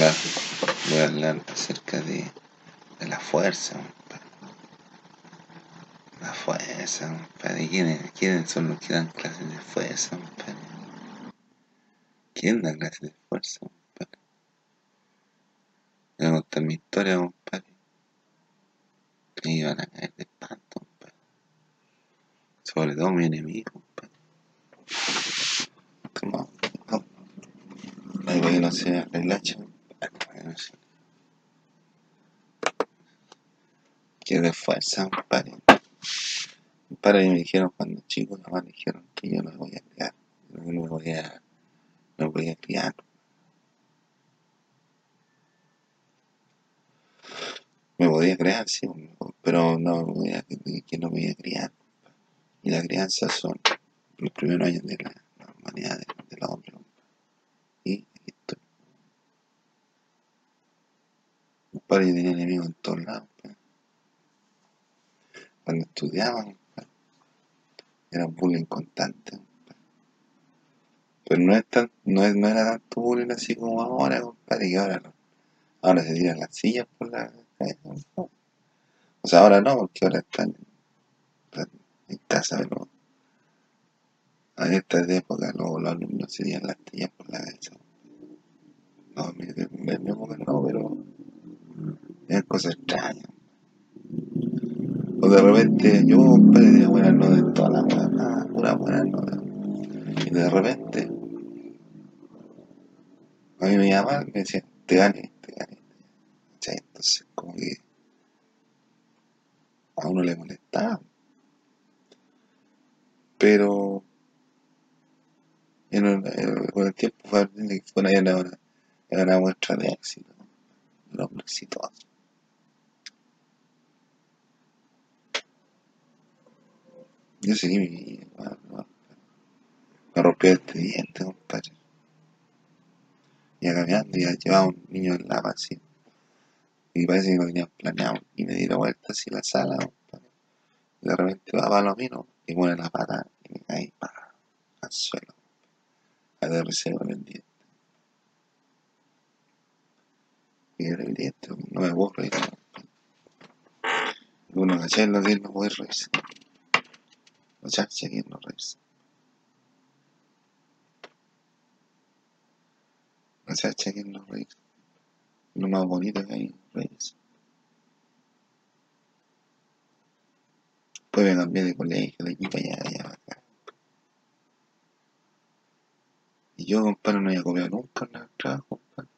hablar, voy a hablar acerca de, de la fuerza. La fuerza, compadre. ¿Quiénes, ¿Quiénes son los que dan clases de fuerza, compadre? ¿Quién da clases de fuerza, compadre? Voy a contar mi historia, compadre. Me iban a caer de espanto, compadre. Sobre todo mi enemigo, compadre. Como, no, algo que no sea el hacha, sé. Que de fuerza, compadre. Compadre, me dijeron cuando chico, nada más dijeron que yo no me voy a criar. No me voy a, no me voy a criar. Me podía crear, sí, pero no me voy a, que no me a criar. Y la crianza son los primeros años de la, la humanidad de, de los hombres. Y aquí estoy. Compadre, yo tenía enemigos en todos lados. Cuando estudiaba, compadre, era un bullying constante. Pero no, es tan, no, es, no era tanto bullying así como ahora, compadre, que ahora no. Ahora se tiran las sillas por la. ¿no? O sea, ahora no, porque ahora están, en casa, pero en esta época los, los alumnos se tiran las sillas por la cabeza. No, en mi época no, pero es cosa extraña. O de repente yo, compadre, tenía buenas notas las buenas, nada, puras buenas notas. Y de repente, a mí me llamaban y me decían, te gané, te gané. Entonces, como que a uno le molestaba. Pero en el, en- con el tiempo fue una, una, muestra de éxito, de un hombre exitoso. Yo bueno, no, me rompió este diente, compadre. Iba caminando y llevaba un niño en la así. Y parece que lo tenían planeado. Y me di la vuelta así la sala, compadre. Y de repente va Palomino y pone la pata y me caí pa, al suelo. Aterricé con el diente. Y el diente, no me puedo reír. Uno caché en los dientes no puede reírse. Los chacha que no reírse. Los chacha que no reírse. Lo más bonito que hay, reírse. Después me cambié de colegio, de aquí para allá, allá acá. Y yo, compadre, no había comido nunca en el trabajo, compadre.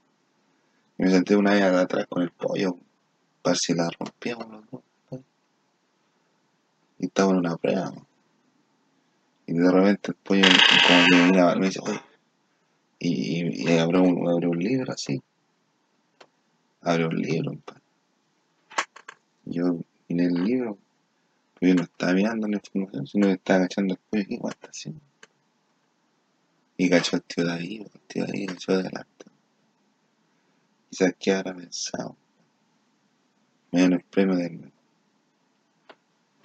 Y me senté una vez atrás con el pollo, para si la rompíamos los dos, compadre. Y estaba en una prueba. Y de repente el pollo, como que me miraba, me dice, oye, y, y, y abrió, un, abrió un libro así. Abrió un libro, compadre. Y yo miré el libro, pero yo no estaba mirando la información, sino que estaba agachando el pollo, ¿qué guay está haciendo? Y cachó el tío ahí, el tío de ahí cachó de adelante. Y sabes qué habrá pensado. Me dieron el premio del,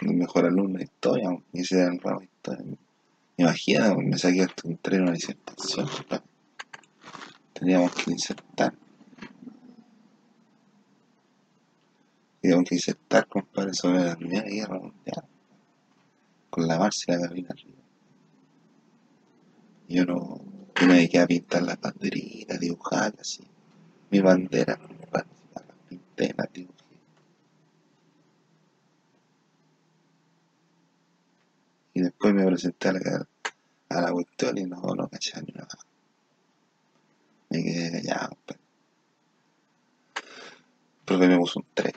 del mejor alumno de historia, y ese era el ramo de historia. Imagina, me saqué hasta un tren una disertación. Teníamos que disertar. Teníamos que disertar, compadre, sobre la Primera Guerra Mundial. Con la Marcia y la cabina arriba. Yo no, yo me dediqué a pintar las banderitas, dibujar así. Mi bandera, compadre, las pinté, las dibujé. Y después me presenté a la, a la cuestión y no, no cachaba ni nada. Me quedé callado, compadre. El profe me puso un 3.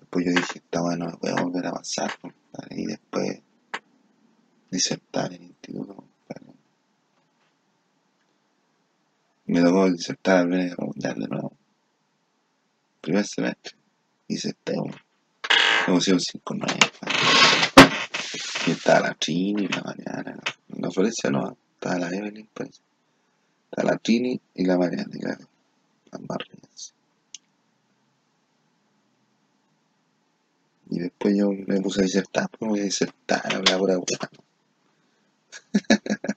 Después yo dije, esta weá no me puede volver a pasar, compadre. Y después disertar en el instituto, compadre. Me tocó disertar al Primera Guerra Mundial de nuevo. Primer semestre. Diserté. Me pusieron 5 9. Y estaba la Trini la Mariana. La Florencia no, estaba la Evelyn, pues. Estaba la Trini y la Mariana, la- las barrigas. Y después yo me puse a disertar, pues me voy a disertar, hablaba pura weá.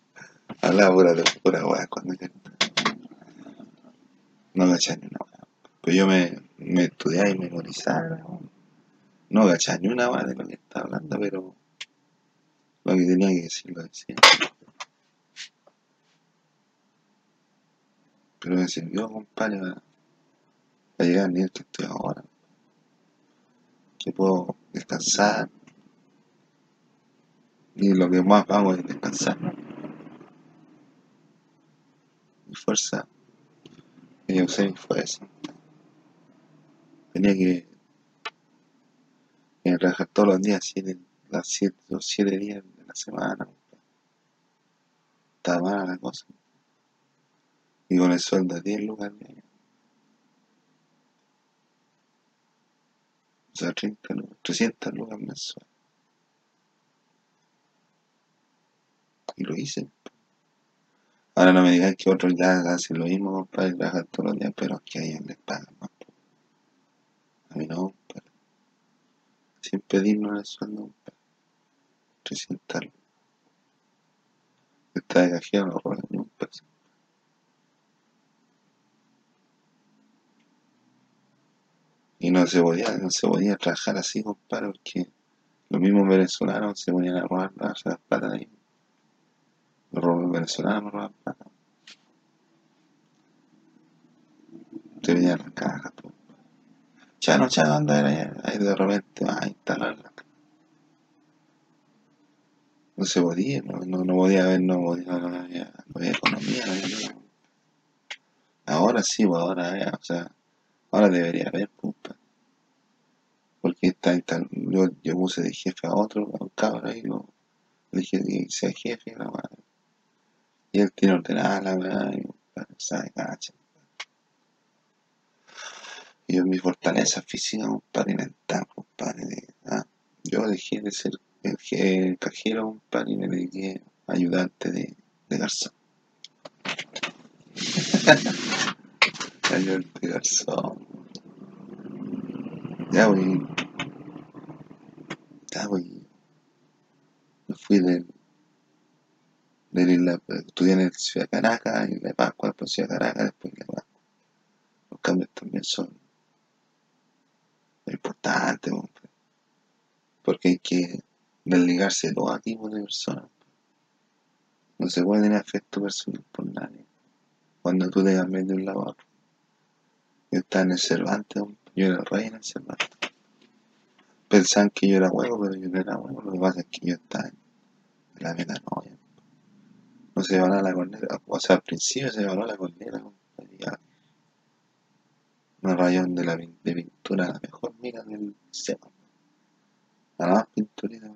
hablaba pura, pura weá cuando yo- No cachaba ni una weá. Pues yo me, me estudiaba y memorizaba. ¿no? Cachaba ni una weá de lo que estaba hablando, pero lo que tenía que decir lo decía. Pero me sirvió, compadre, para, llegar al nivel que estoy ahora. Que puedo descansar. Y lo que más hago es descansar. Mi fuerza. Y yo usé mi fuerza. Tenía que, que todos los días, siete, las siete, los siete días semana. Estaba mala la cosa. Y con el sueldo de 10 lucas al año. O sea, 30 lucas, 300 lucas mensuales. Y lo hice. Ahora no me digan que otros ya hacen lo mismo, compadre, trabajan todos los días, pero que a ellos les pagan más. A mí no, compadre. Sin pedirnos el sueldo, compadre. 300 lucas. Está de cajero, no roban ni un peso. Y no se podía, no se podía trabajar así, compadre, porque los mismos venezolanos se ponían a robar las de ahí. Los ro- venezolanos roban plata. Te venían las cajas, pues. Chano, chano, anda. Ahí de repente va a instalarla. No se podía, no, no, no podía haber, no podía, no había, no había economía, no había nada. Ahora sí, pues ahora, eh, o sea, ahora debería haber, pues, pa- porque está instal- yo, yo puse de jefe a otro, a un cabrón ahí, lo, le dije que sea jefe, la madre. Y él tiene ordenada la weá, y sabe, cacha. Y yo mi fortaleza física, compadre, mental, compadre, de- ah, yo dejé de ser el, el cajero, compadre, y me dediqué a ayudante de, de garzón. Ayudante de garzón. Ya, voy, ya, voy. Me fui del, del Isla, estudié en el Ciudad Caracas, en la Pascua, después Ciudad Caracas, después Isla Pascua. Los cambios también son importantes, compadre, porque hay que desligarse de todo tipo de personas. No se puede tener afecto personal por nadie. Cuando tú te cambias de un lado a otro. Yo estaba en el Cervantes, yo era el rey en el Cervantes. Pensaban que yo era huevo, pero yo no era huevo. Lo que pasa es que yo estaba en la metanoia. No se valora la corneta. O sea, al principio se valora la corneta, un rayón de, la, pintura, la mejor mira del liceo. La más pinturita,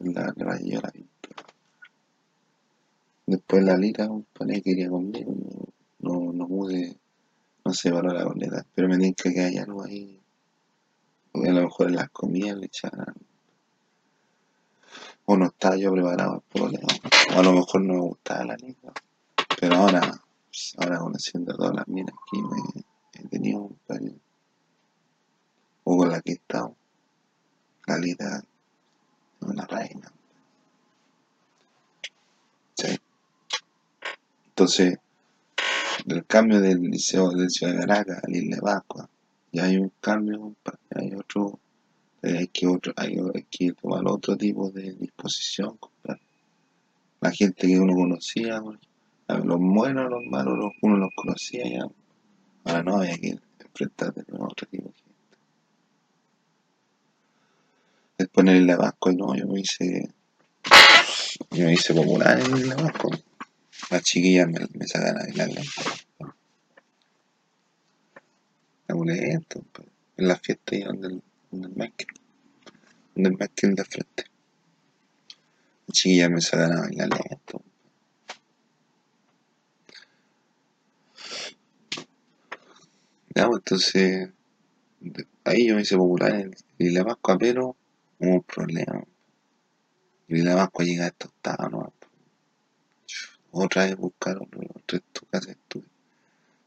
la rayó la pintura. Después la lira, compadre, quería conmigo. No, no, no pude, no se valora la corneta. Pero me tienen que hay algo ahí. Porque a lo mejor en las comidas le echaban. O no estaba yo preparado problema. O a lo mejor no me gustaba la lira. Pero ahora, ahora conociendo todas las minas que me he tenido, compadre, o con la que he estado, la lira una reina. Entonces, del cambio del liceo de Ciudad de Caracas al Isla Pascua, ya hay un cambio, hay otro, eh, hay que otro, hay, hay que tomar otro tipo de disposición. La gente que uno conocía, a los buenos, los malos, los- uno los conocía ya. Ahora no, había que enfrentarte con otro tipo de el Isla de Pascua, no, yo me hice, yo me hice popular en el Pascua. Las chiquillas me, me sacan a bailar la, la pues, en la fiesta ahí donde el, donde el Michael, donde el de frente. Las chiquillas me sacan a bailar lento. Ya, pues, entonces, ahí yo me hice popular en el Pascua, pero un problema. Isla de Pascua llega a estos octavos, ¿no? Otra vez buscaron otro casa de estudio.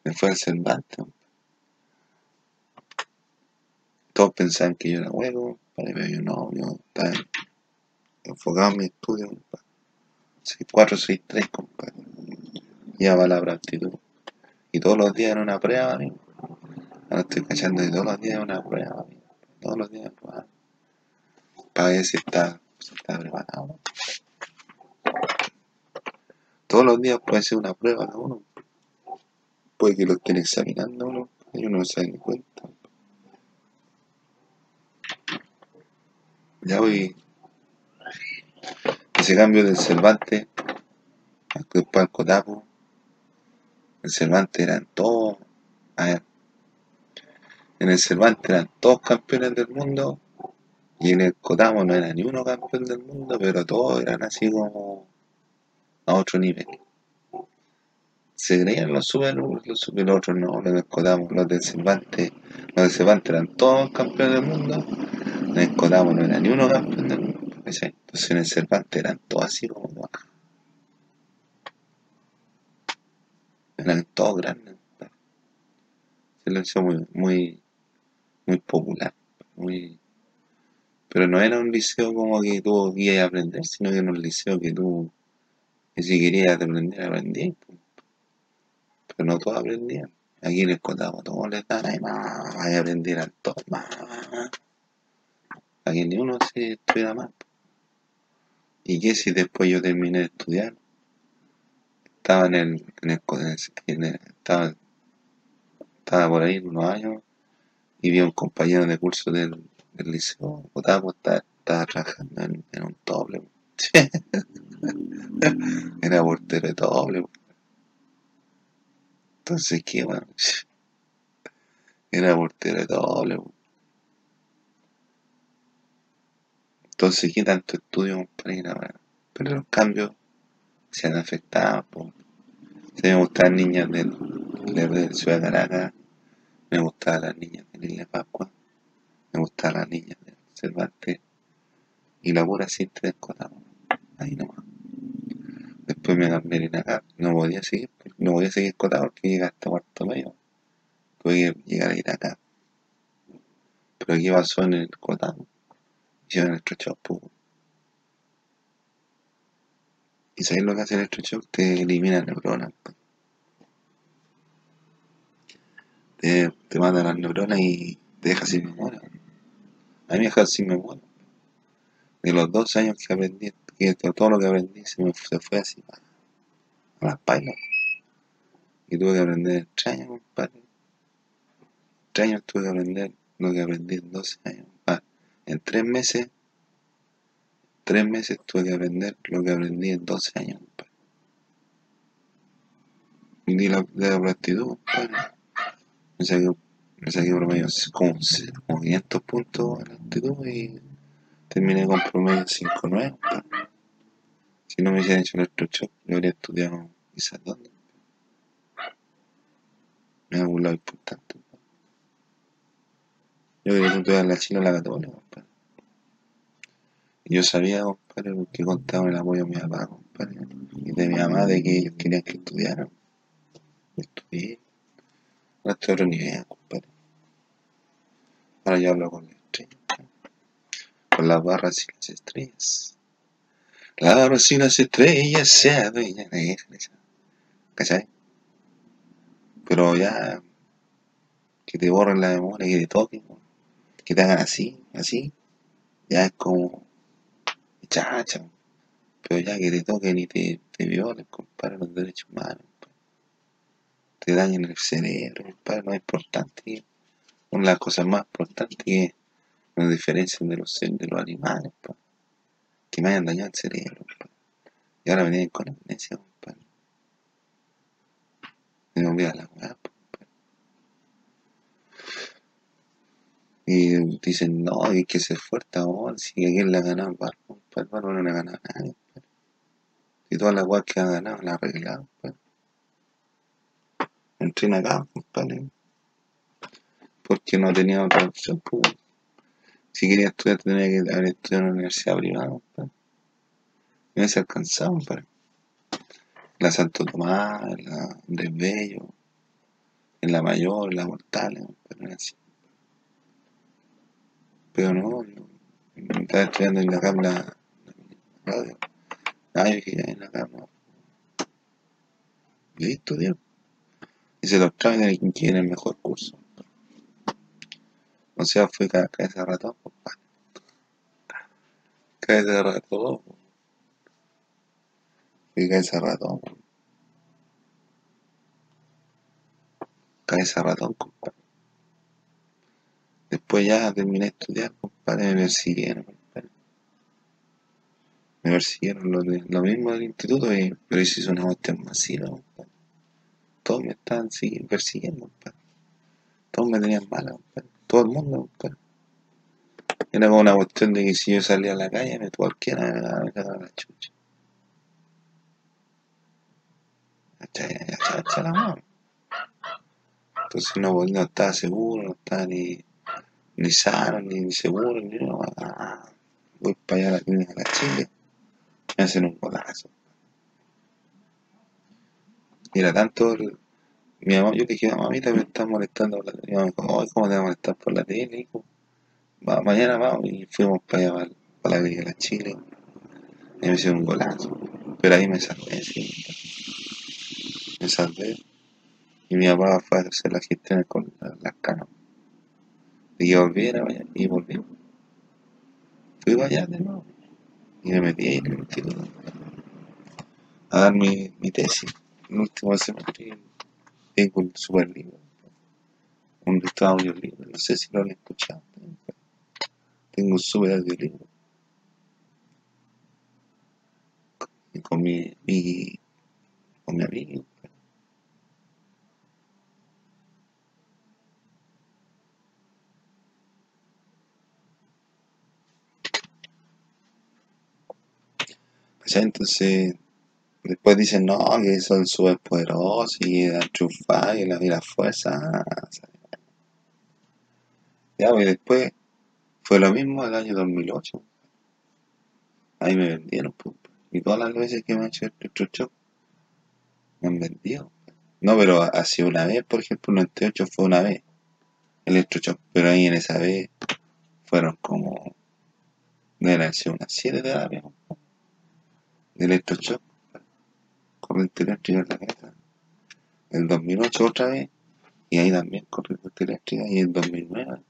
Me fue al Cervantes. Todos pensaban que yo era huevo, pero yo no, yo estaba enfocado en mi estudio, compadre. 4, 6, 3, compadre. Ya va la aptitud. Y todos los días era una prueba, amigo. Ahora estoy cachando y todos los días es una prueba, amigo. Todos los días prueba. Ver si está, si está preparado. Todos los días puede ser una prueba de uno. Puede que lo estén examinando uno y uno no se da cuenta. Ya voy. Ese cambio del Cervantes al Cotapo. El Cervantes eran todos. En el Cervantes eran todos campeones del mundo. Y en el Cotamo no era ni uno campeón del mundo, pero todos eran así como a otro nivel. Se creían los super, los super otros no, los del Cotamo, los del Cervantes, los del Cervantes eran todos campeones del mundo, en el Cotamo no era ni uno campeón del mundo. Entonces en el Cervantes eran todos así como eran todos grandes. Se lo hizo muy, muy, muy popular, muy pero no era un liceo como que tú querías aprender, sino que era un liceo que tú, que si querías aprender, aprendías. Pero no todos aprendían. Aquí les contamos, todos les dan ahí más, y aprendieran todos más. Aquí ni uno se estuviera más. ¿Y qué si después yo terminé de estudiar? Estaba en el, en el, en el estaba, estaba por ahí unos años y vi a un compañero de curso del, del liceo, Otavo estaba, estaba trabajando en, en un doble. Era portero de doble. Entonces, ¿qué, bueno? Era portero de doble. Entonces, ¿qué tanto estudio a Pero los cambios se han afectado. Po. Se me gustaban niñas del, de Ciudad de Caracas, me gustaban las niñas de Isla Pascua me gustaba la niña de Cervantes y la pura cinta de Cotamo. Ahí nomás. Después me cambié en acá, no podía seguir, no podía seguir Cotamo porque llegué hasta cuarto medio. Tuve que llegar a ir acá. Pero aquí pasó en el Cotamo. Hicieron el electroshock. ¿Y sabéis lo que hace el electroshock? Te elimina neuronas. Te, te manda las neuronas y te deja sin memoria. A mí me dejó sin memoria. De los dos años que aprendí, que todo lo que aprendí se me se fue así a, las pailas. Y tuve que aprender años, compadre. Años tuve que aprender lo que aprendí en 12 años. Ah, en tres meses, tres meses tuve que aprender lo que aprendí en 12 años, compadre. Y la, de la platitud, compadre. Me saqué me saqué promedio como, como 500 puntos la actitud y terminé con promedio 5.9. Si no me hubiesen hecho el electroshock, yo habría estudiado quizás dónde. Me ha un lado importante. Yo quería estudiar la China o la Católica, compadre. Y yo sabía, compadre, porque contaba el apoyo de mi papá, compadre, y de mi mamá, de que ellos querían que estudiaran. Estudié. No estoy otro nivel, compadre. Ahora yo hablo con la estrella. Con las barras y las estrellas. Las barras y las estrellas se adueñan ¿Cachai? Pero ya que te borren la memoria, que te toquen, que te hagan así, así, ya es como chacha. Pero ya que te toquen y te, te violen, compadre, los derechos humanos, te dañen el cerebro, compadre, no es importante una de las cosas más importantes que nos diferencian de los seres, de los animales, que me hayan dañado el cerebro, y ahora vienen con amnesia, compadre. Me olvida la weá, Y dicen, no, hay que ser fuerte ahora, si alguien le ha ganado al barco, el barco no le ha ganado a nadie, Si todas las weas que ha ganado las ha arreglado, Entrena acá, compadre porque no tenía otra opción. Pues. Si quería estudiar, tenía que haber estudiado en una universidad privada. Pues. No se alcanzaba. Pues. La Santo Tomás, la Andrés Bello, en la Mayor, en la Mortal, pero así. Pero no, estaba estudiando en la cámara radio. Ay, que ya en la cámara. Y estudié. Hice los trámites y quién el mejor curso. O sea, de ratón, compadre. Cabeza de ratón. Fui de ratón. Cabeza ratón, compadre. Después ya terminé de estudiar, compadre, me persiguieron, compadre. Me persiguieron lo, de, lo mismo del instituto, pero hice una cuestión masiva, compadre. Todos me estaban persiguiendo, compadre. Todos me tenían mala, compadre todo el mundo. Era como una cuestión de que si yo salía a la calle, me cualquiera me daba la chucha. Entonces no, no estaba seguro, no estaba ni, ni sano, ni, seguro, ni no. Voy para allá a la clínica de la Chile. Me hacen un golazo. Y tanto mi mamá, yo le dije, mamita, me está molestando por la tele. Mi mamá me dijo, ¿cómo te va a molestar por la tele, hijo? Mañana vamos y fuimos para allá, para, la Villa de la Chile. Y me hicieron un golazo. Pero ahí me salvé. Me salvé. Y mi papá fue a hacer la gestión con las canas. Y yo volviera y volví. Fui para allá de nuevo. Y me metí ahí en el. A dar mi, mi tesis. El último semestre tengo un super libro, un de audiolibro, sé si lo han escuchado. Tengo un super audiolibro. Con mi, mi, con mi amigo. Entonces, Después dicen, no, que son súper poderosos y dan y la, y la fuerza. Ya, y después fue lo mismo el año 2008. Ahí me vendieron, pues. Y todas las veces que me han hecho el electrochoc, me han vendido. No, pero así una vez, por ejemplo, el 98 fue una vez el electrochoc. Pero ahí en esa vez fueron como. No eran unas 7 de la vez. De electrochoc corriente eléctrica en la casa. En el 2008 otra vez, y ahí también corriente eléctrica, y en el 2009.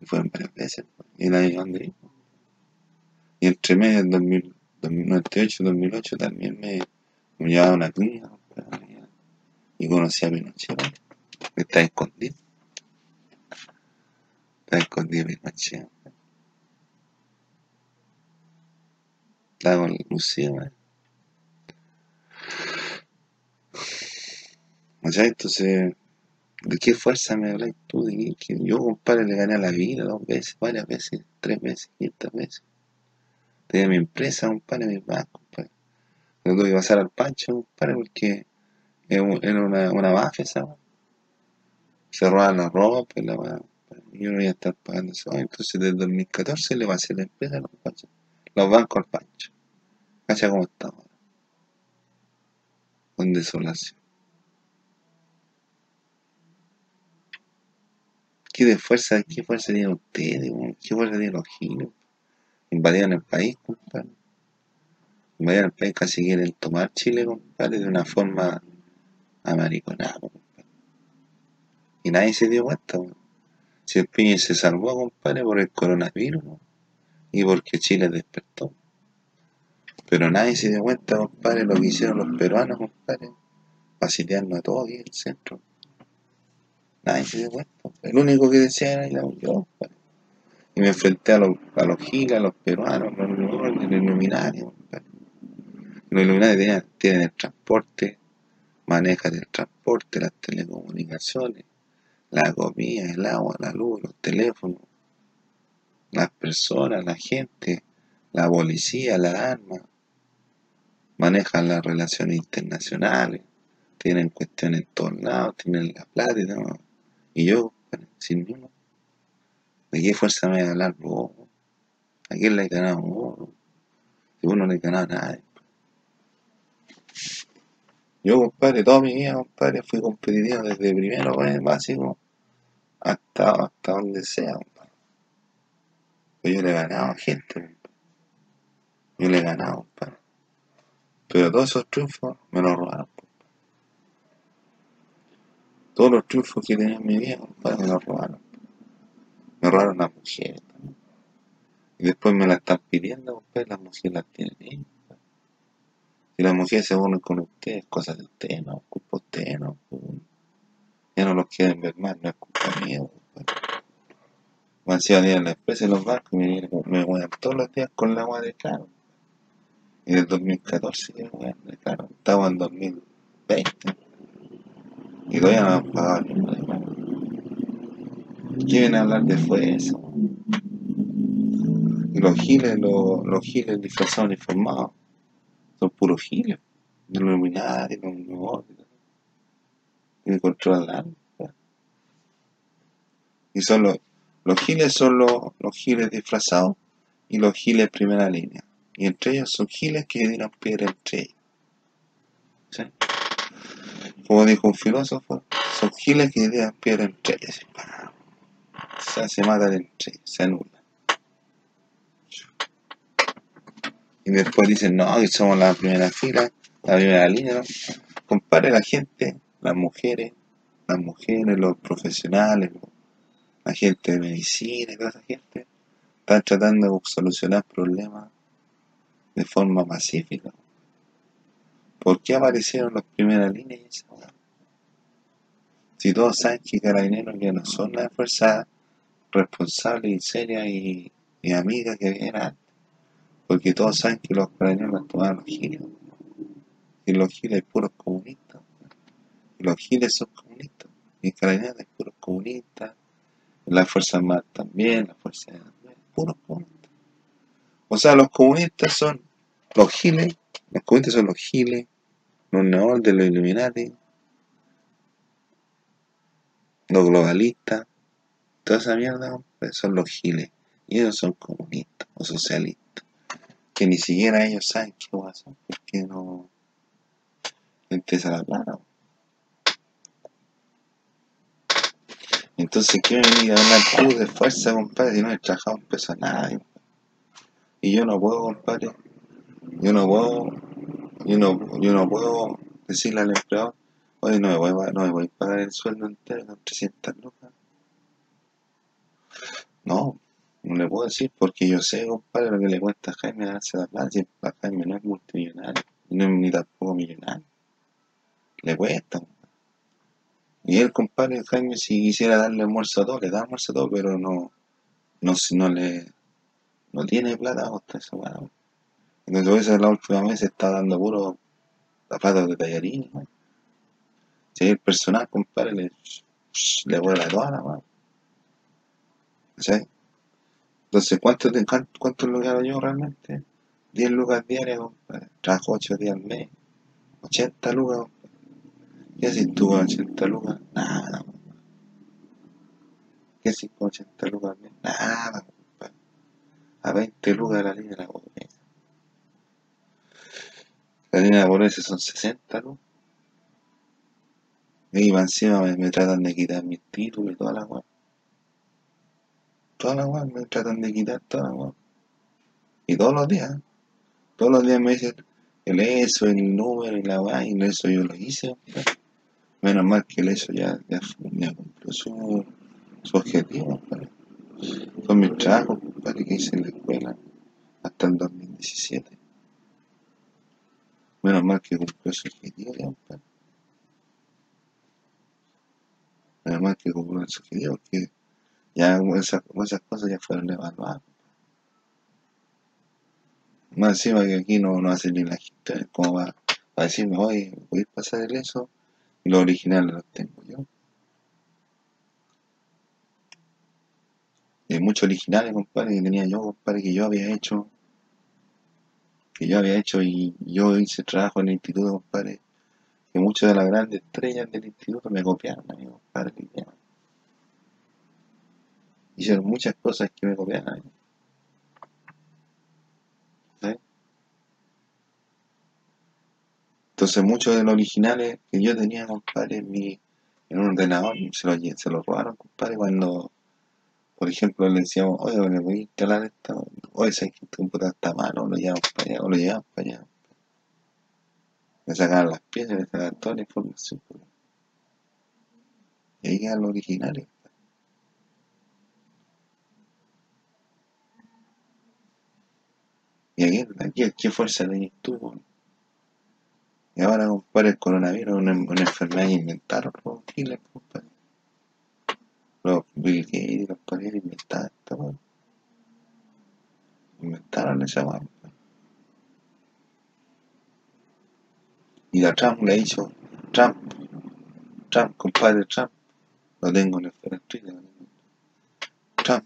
Y fueron varias veces, y el año donde Y entre medio del 2098 y 2008 también me, me llevaba una clínica, y conocí a Pinochet, que está escondido. Está escondido Pinochet. Estaba con Lucía, Entonces, ¿de qué fuerza me hablas tú? ¿De que yo, compadre, le gané la vida dos veces, varias veces, tres veces, quintas veces. Tenía mi empresa, compadre, mi banco, compadre. No tuve que pasar al pancho, compadre, porque era una, una mafia esa, Se robaban la ropa, pues yo no iba a estar pagando eso. Entonces, desde 2014 le pasé la empresa a los los bancos al pancho. ¿Cacha cómo estamos? Desolación. ¿Qué de fuerza, qué fuerza tienen ustedes? ¿Qué fuerza tienen los giros? Invadieron el país, compadre. Invadieron el país, casi quieren tomar Chile, compadre, de una forma amariconada. Y nadie se dio cuenta, Si el piñe se salvó, compadre, por el coronavirus, y porque Chile despertó. Pero nadie se dio cuenta, compadre, lo que hicieron los peruanos, compadre, facilitando a todos en el centro. Nadie se dio cuenta. El único que decía era yo. Pues. Y me enfrenté a los, a los a los peruanos, a los, iluminarios. Pues. Los iluminarios tienen, el transporte, manejan el transporte, las telecomunicaciones, la comida, el agua, la luz, los teléfonos, las personas, la gente, la policía, la arma, manejan las relaciones internacionales, tienen cuestiones en todos lados, tienen la plata y todo. Y yo, sin uno, ¿de qué fuerza me voy a hablar vos? ¿A quién le he ganado vos? Si uno no le he ganado a nadie. Yo, compadre, toda mi vida, compadre, fui competitivo desde primero el básico hasta, hasta donde sea, compadre. Pues yo le he ganado a gente, Yo le he ganado, compadre. Pero todos esos triunfos me los robaron, Todos los triunfos que tenía en mi vida, me los robaron. Me robaron las mujeres. Y después me la están pidiendo, compadre, las mujeres las tienen ellos. Si las mujeres se unen con ustedes, cosas de ustedes, no, culpa de ustedes, no. pues. Ya no los quieren ver más, no es culpa mía, compadre. Me sido en la empresa y los bancos me, me todos los días con la agua de caro. Y del 2014 que me wean de caro. Estamos en 2020. Y todavía no han pagado. ¿Qué a hablar de fuerza? Y los giles, los, los giles disfrazados uniformados, son puros giles. De los nuevos. Que controlan la arma. Y son los, los giles son los, los giles disfrazados y los giles primera línea. Y entre ellos son giles que tiran piedra entre ellos. ¿Sí? Como dijo un filósofo, son giles que tiran piedra entre ¡pam! O sea, se matan entre se anulan. Y después dicen, no, que somos la primera fila, la primera línea. ¿no? Compare la gente, las mujeres, las mujeres, los profesionales, la gente de medicina y toda esa gente, están tratando de solucionar problemas de forma pacífica. ¿Por qué aparecieron las primeras líneas? Si todos saben que carabineros ya no son la fuerza responsable y seria y, y amiga que eran antes. Porque todos saben que los carabineros tomaron los giles. Y los giles puros comunistas. Los giles son comunistas. Y carabineros es puros comunistas. Las fuerzas armadas también, las fuerzas puros comunistas. O sea, los comunistas son los giles, los comunistas son los giles, los neol de los Illuminati, los globalistas, toda esa mierda son los giles. Y ellos son comunistas o socialistas. Que ni siquiera ellos saben qué va a hacer porque no interesa la plata. Entonces, ¿qué me venía a hablar de fuerza, compadre? Si no he trabajado peso a nadie. Y yo no puedo, compadre. Yo no puedo. Yo no, yo no puedo decirle al empleado, oye, no me voy a, no voy a pagar el sueldo entero con 300 lucas. No, no le puedo decir porque yo sé, compadre, lo que le cuesta a Jaime ganarse la plata. Si la Jaime no es multimillonario, y no es ni tampoco millonario. Le cuesta. Y él, compadre, Jaime, si quisiera darle almuerzo a todos, le da almuerzo a todos, pero no, no, no le, no tiene plata, hasta eso, bueno. Entonces, por eso la última vez se está dando puro zapatos de tallarines. Si hay el personal, compadre, le, le toda la mano. ¿Cachai? Entonces, ¿cuánto, te, cuánto, lo hago yo realmente? 10 lucas diarias, compadre. Trabajo 8 días al mes. 80 lucas, compadre. ¿Qué haces tú con 80 lucas? Nada, compadre. ¿Qué haces con 80 lucas al mes? Nada, compadre. A 20 lucas la línea de la pobreza. La línea de pobreza son 60 lucas. Y más encima me, tratan de quitar mis títulos y toda la weá. Toda la weá me tratan de quitar toda la weá. Y todos los días, ¿eh? todos los días me dicen el eso, el número y la weá, y eso yo lo hice. Menos mal que el eso ya, ya, ya cumplió su, su objetivo. Son mis trabajos compadre, que hice en la escuela hasta el 2017. Menos mal que cumplió su objetivo. Menos mal que cumplió su objetivo, porque ya esas, esas cosas ya fueron evaluadas. Más encima que aquí no, no hacen ni la gente como para, para decirme, oye, voy a pasar el eso y los originales los tengo yo. Hay muchos originales, compadre, que tenía yo, compadre, que yo había hecho, que yo había hecho y yo hice trabajo en el instituto, compadre, que muchas de las grandes estrellas del instituto me copiaron a mí, compadre. Hicieron muchas cosas que me copiaron a mí. ¿sí? Entonces muchos de los originales que yo tenía, compadre, en, mi, en un ordenador, se los, se los robaron, compadre, cuando, por ejemplo, le decíamos, oye, ¿le voy a instalar esta? Oye, ¿sabes que este computador está malo? O lo llevamos para allá, o lo llevamos para allá. Le sacaban las piezas, le sacaban toda la información. pues. Y ahí quedan los originales. ¿Y aquí, aquí qué fuerza tenés tú? Y ahora, compadre, el coronavirus es una, una enfermedad que inventaron los giles, compadre. Los Bill Gates y los paneles inventaron esta weón. Inventaron esa weón. Y a Trump le dicho, Trump, Trump, compadre Trump, lo tengo en el Twitter. Trump,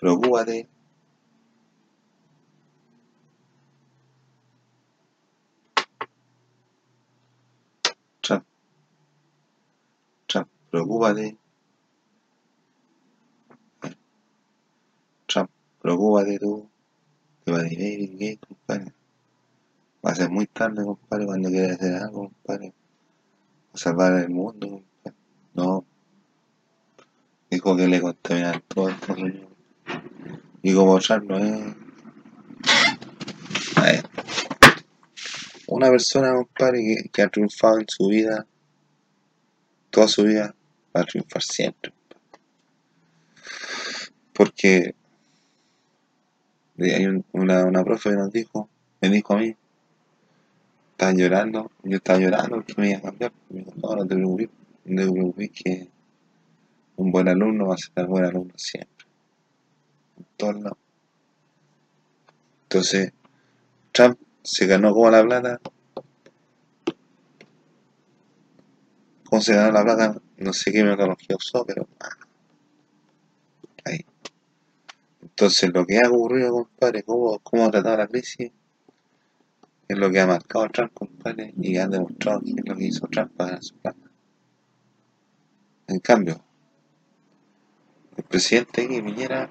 preocúpate Trump, Trump, preocúpate. Trump, preocúpate tú. Te va a decir, "Hey, Bill Gates, compadre. Va a ser muy tarde, compadre, cuando quieras hacer algo, compadre. A salvar el mundo, compadre. No. Dijo que le contaminaron todo el mundo. Y como Trump no es. A ver, una persona, compadre, que, que ha triunfado en su vida, toda su vida, va a triunfar siempre. Porque hay un- una, una profe que nos dijo, me dijo a mí, estaba llorando, yo estaba llorando porque me iba a cambiar. Me dijo, no, no te preocupes, no te preocupes que un buen alumno va a ser un buen alumno siempre. En todos lados. Entonces, Trump se ganó como la plata. ¿Cómo se ganó la plata? No sé qué metodología usó, pero ah, ahí. Entonces, lo que ha ocurrido, compadre, cómo, cómo ha tratado la crisis, es lo que ha marcado Trump, compadre, y ha demostrado que es lo que hizo Trump para su plata. En cambio, el presidente aquí, Piñera,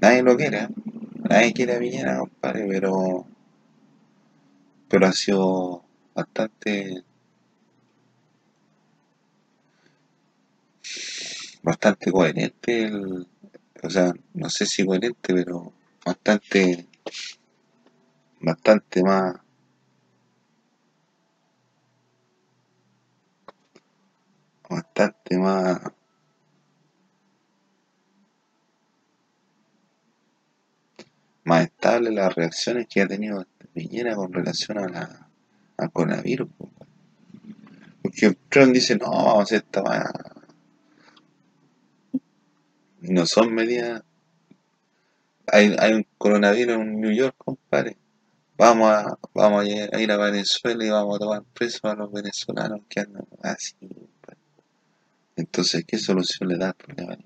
nadie lo quiere, ¿eh? nadie quiere a Piñera, compadre, pero, pero ha sido bastante, bastante coherente, el, o sea, no sé si coherente, pero bastante, bastante más, bastante más, más estable las reacciones que ha tenido Piñera con relación a la, al coronavirus. Porque Trump dice, no, vamos a hacer esta weá". Y no son medidas. Hay, hay un coronavirus en New York, compadre. Vamos a, vamos a ir a Venezuela y vamos a tomar presos a los venezolanos que andan así. Entonces, ¿qué solución le da al problema?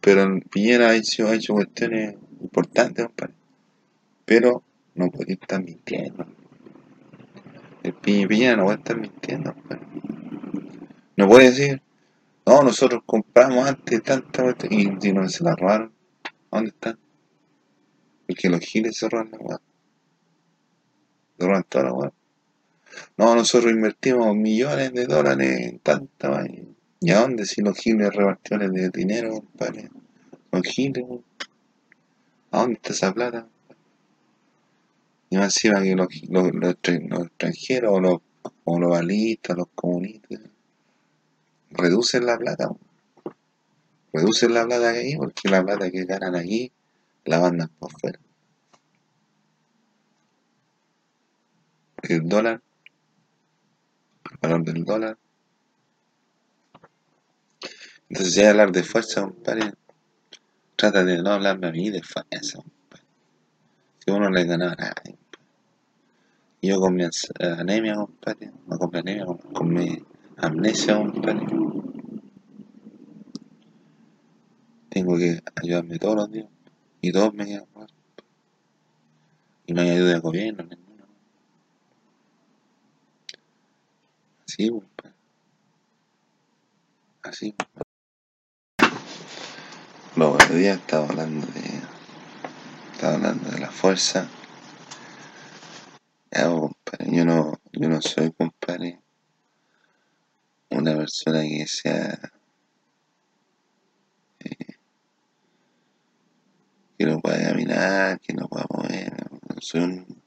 Pero Piñera ha hecho, ha hecho cuestiones importantes, compadre. Pero no puede estar mintiendo. El Pi- Piñera no puede estar mintiendo, compadre. No puede decir, no, nosotros compramos antes tanta y si no se la robaron, ¿a ¿dónde están? Porque los giles se roban la weá. Se roban toda la weá. No, nosotros invertimos millones de dólares en tanta vaina. ¿Y a dónde si los giles repartiones de dinero, compadre? Los giles. ¿a dónde está esa plata? Y más encima que los, los, los, los extranjeros o los, o los balistas, los comunistas, reducen la plata, reducen la plata que hay porque la plata que ganan aquí la mandan por fuera. El dólar, el valor del dólar. Entonces, si hay que hablar de fuerza, compadre, trata de no hablarme a mí de fuerza, compadre. Si uno le gana a nadie. Yo con mi anemia, compadre, no con mi anemia, con mi amnesia, compadre, tengo que ayudarme todos los días. Y todos me quedan mal. Y no hay ayuda del gobierno, ninguna. Así, compadre. Así. Los otros días estaba hablando de. Estaba hablando de la fuerza. Ya, pues, compadre, yo no, yo no soy, compadre, persona que sea. que no pueda caminar, que no pueda mover. Soy un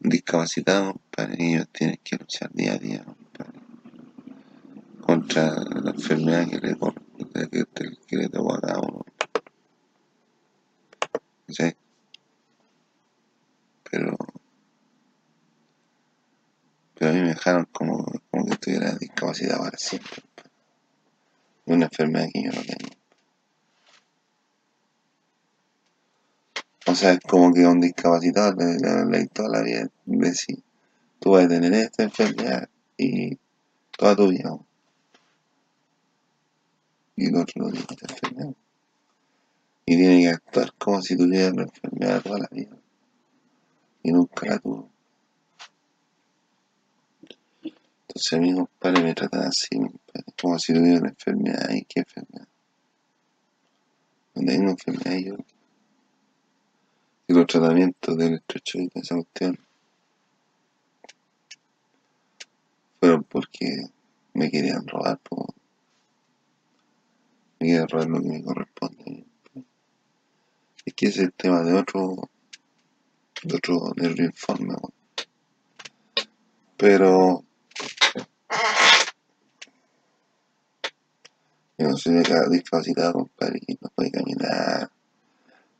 discapacitado, y ellos tienen que luchar día a día, contra la enfermedad que le, que, que le tocó a cada uno. ¿Sí? Pero, pero a mí me dejaron como, que tuviera discapacidad para siempre. Una enfermedad que yo no tengo. O sea, es como que un discapacitado le, le, le toda la vida tú vas a tener esta enfermedad y toda tu vida. Y el otro no tiene esta enfermedad. Y tiene que actuar como si tuviera la enfermedad toda la vida. Y nunca la tuvo. Entonces a mí, compadre, me tratan así, compadre, como si tuviera una enfermedad. ¿Y qué enfermedad? No tengo enfermedad yo y los tratamientos del estrecho de esa cuestión fueron porque me querían robar, po. me querían robar lo que me corresponde. Es que ese es el tema de otro, de otro nervio informe. Pero yo no soy discapacitado, compadre, y no puede caminar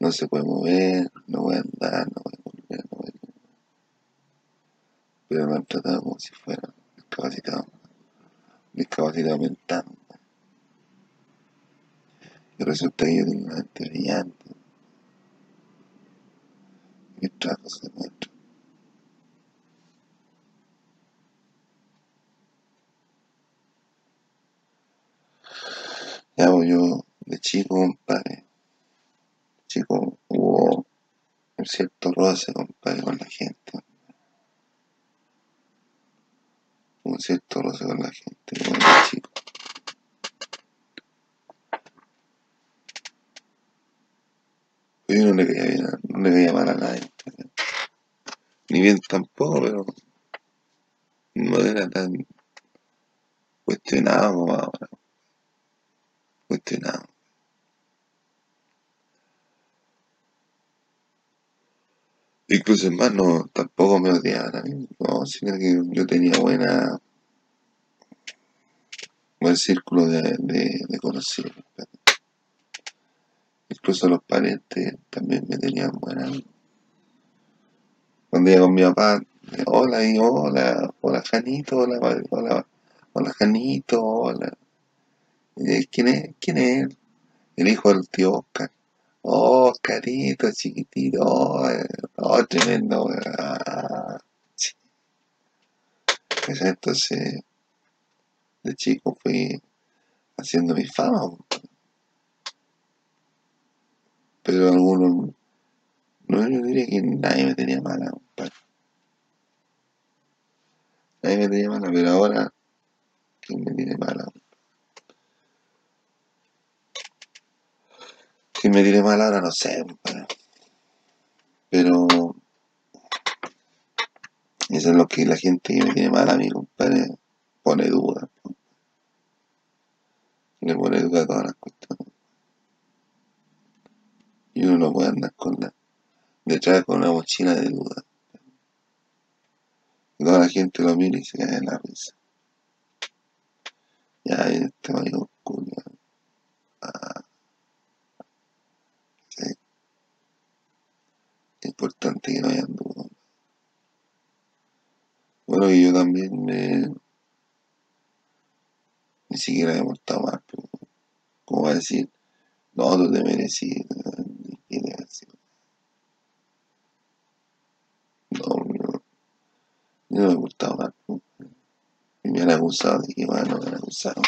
no se puede mover, no puede andar, no puede volver, no puede... Pero me han tratado como si fuera discapacitado, discapacitado mental. Y resulta que yo tengo una mente brillante. Mis trabajos se muestran. Ya, pues yo de chico, compadre, chico hubo un cierto roce, compadre, con la gente. Un cierto roce con la gente, con chico. Yo no le caía bien, no le caía mal a nadie. Ni bien tampoco, pero no era tan cuestionado como ahora. Cuestionado. Incluso en más, no, tampoco me odiaban a mí, no, sino que yo tenía buena, buen círculo de, de, conocidos. Incluso los parientes también me tenían buena. Cuando iba con mi papá, hola, y hola, hola Janito, hola, hola, hola Janito, hola. ¿Quién es? ¿Quién es? El hijo del tío Oscar. Oh, carito, chiquitito, oh, oh tremendo. Ah, entonces, de chico fui haciendo mi fama. Pero algunos, no yo diría que nadie me tenía mala. Nadie me tenía mala, pero ahora, ¿quién me tiene mala? Si me diré mal ahora, no sé. Pero eso es lo que la gente que me tiene mal a mí, compadre, pone duda. Le pone duda a todas las cuestiones. Y uno no puede andar con la, detrás con una mochila de duda. Y toda la gente lo mira y se cae en la risa. Ya, este marido culo. Ah. Sí. Importante que no hayan dudas. Bueno, y yo también me... Ni siquiera he portado mal, pero... ¿Cómo va a decir? No, tú te merecí. No, no. Yo no me he portado mal. Y me han acusado de que más no me han acusado.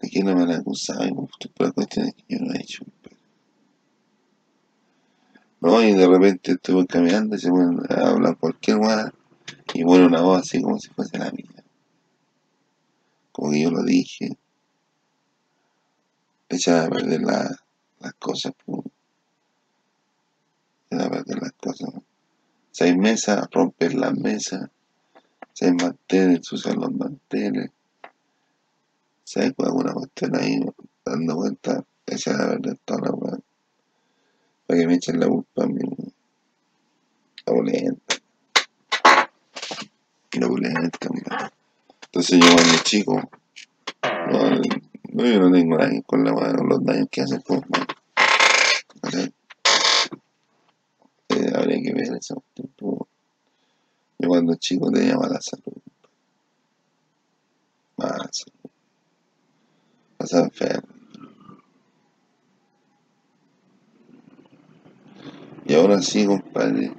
De que no me han acusado y por cuestiones que yo no he hecho. No, y de repente estoy caminando y se ponen a hablar cualquier weá y pone una voz así como si fuese la mía. Como que yo lo dije. Echar a perder la, las cosas, pues. Echar a perder las cosas. Seis mesas, romper las mesas. Seis manteles, ensuciar los manteles. ¿Sabes? Con alguna cuestión ahí, dando cuenta, echar a perder toda la weá para que me echen la culpa a mí. La bolenta. La bolenta, mira. Entonces yo cuando chico, no, no, yo no tengo daños con la con los daños que hacen pues, ¿cachai? Eh, habría que ver eso. Yo cuando chico tenía mala salud. Mala salud. Pasaba enfermo. Y ahora sí, compadre,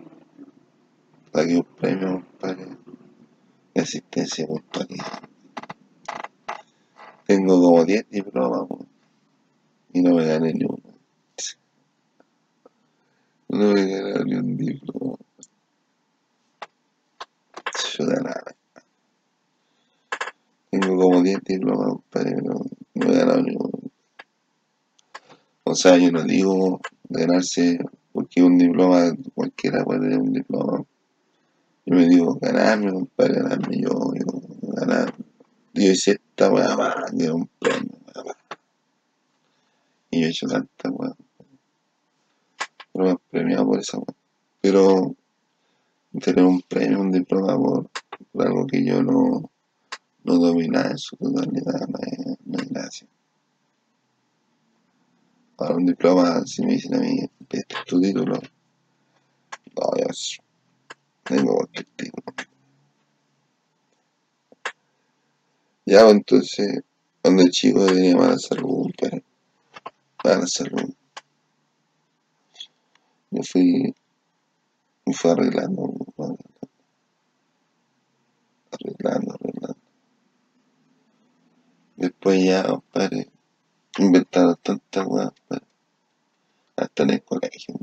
pagué un premio, compadre, de asistencia, compadre. Tengo como 10 diplomas, y no me gané ni uno. No me gané ni un diploma. Nada. Tengo como 10 diplomas, compadre, pero no me he ganado ni uno. O sea, yo no digo ganarse porque un diploma, cualquiera puede tener un diploma. Yo me digo, ganarme, compadre, ganarme yo, yo, ganar. Yo hice esta weá que un premio, weá Y yo he hecho tanta weá. Pero me han premiado por esa weá. Pero tener un premio, un diploma por, por algo que yo no, no dominaba en su totalidad, no es, no es gracia. Ahora un diploma, si me dicen a mí, este es tu título, no, yo tengo cualquier título. Ya, pues, entonces, cuando el chico tenía mala salud, pero mala salud. Yo fui, me fui arreglando, arreglando, arreglando. Después ya, compadre, inventaron tantas weas, hasta en el colegio.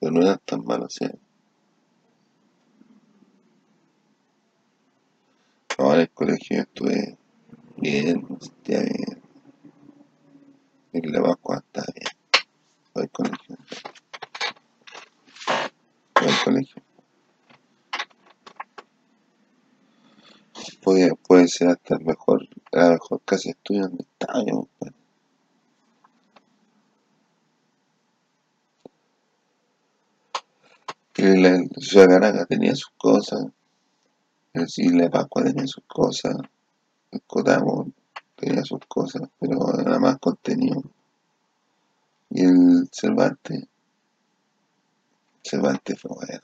Pero no eran tan malos, ¿sí? Ahora en el colegio estuve bien, hostia, bien. En la Pascua bien. Voy al colegio. Voy al colegio. Puede, puede ser hasta el mejor, la mejor casa de estudio donde estaba yo, compadre. Y la tenía sus cosas, el Isla de Pascua tenía sus cosas, el Cotamo tenía sus cosas, pero era más contenido. Y el Cervantes, Cervantes fue bueno,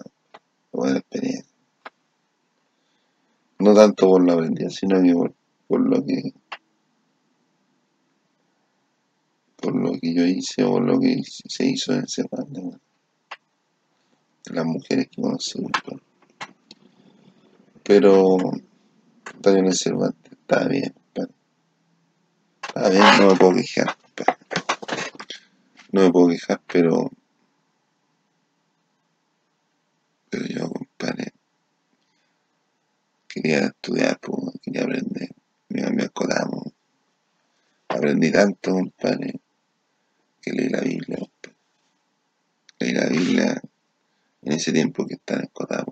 fue buena experiencia. No tanto por la aprendida, sino que por, por lo que por lo que yo hice o lo que se hizo en Cervantes. bueno. Las mujeres que conocí. bueno. Pero en Cervantes está bien. Está bien, no me puedo quejar. No me puedo quejar, pero pero yo, compadre, quería estudiar, pues, quería aprender. Me Cotamo. Aprendí tanto, compadre, que leí la Biblia, compadre. Leí la Biblia en ese tiempo que estaba en el.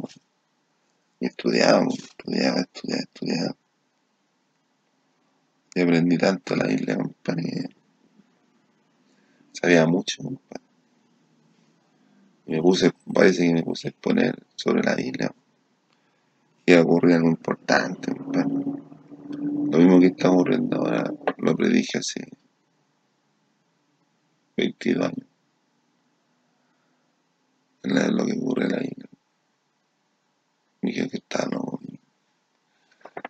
Y estudiaba, estudiaba, estudiaba, estudiaba. Y aprendí tanto la Biblia, compadre, sabía mucho, compadre. Me puse, parece que me puse a exponer sobre la Biblia. Y ocurría algo importante, compadre. Lo mismo que está ocurriendo ahora, lo predije hace 22 años. Es lo que ocurre en la Biblia. Dije que está loco.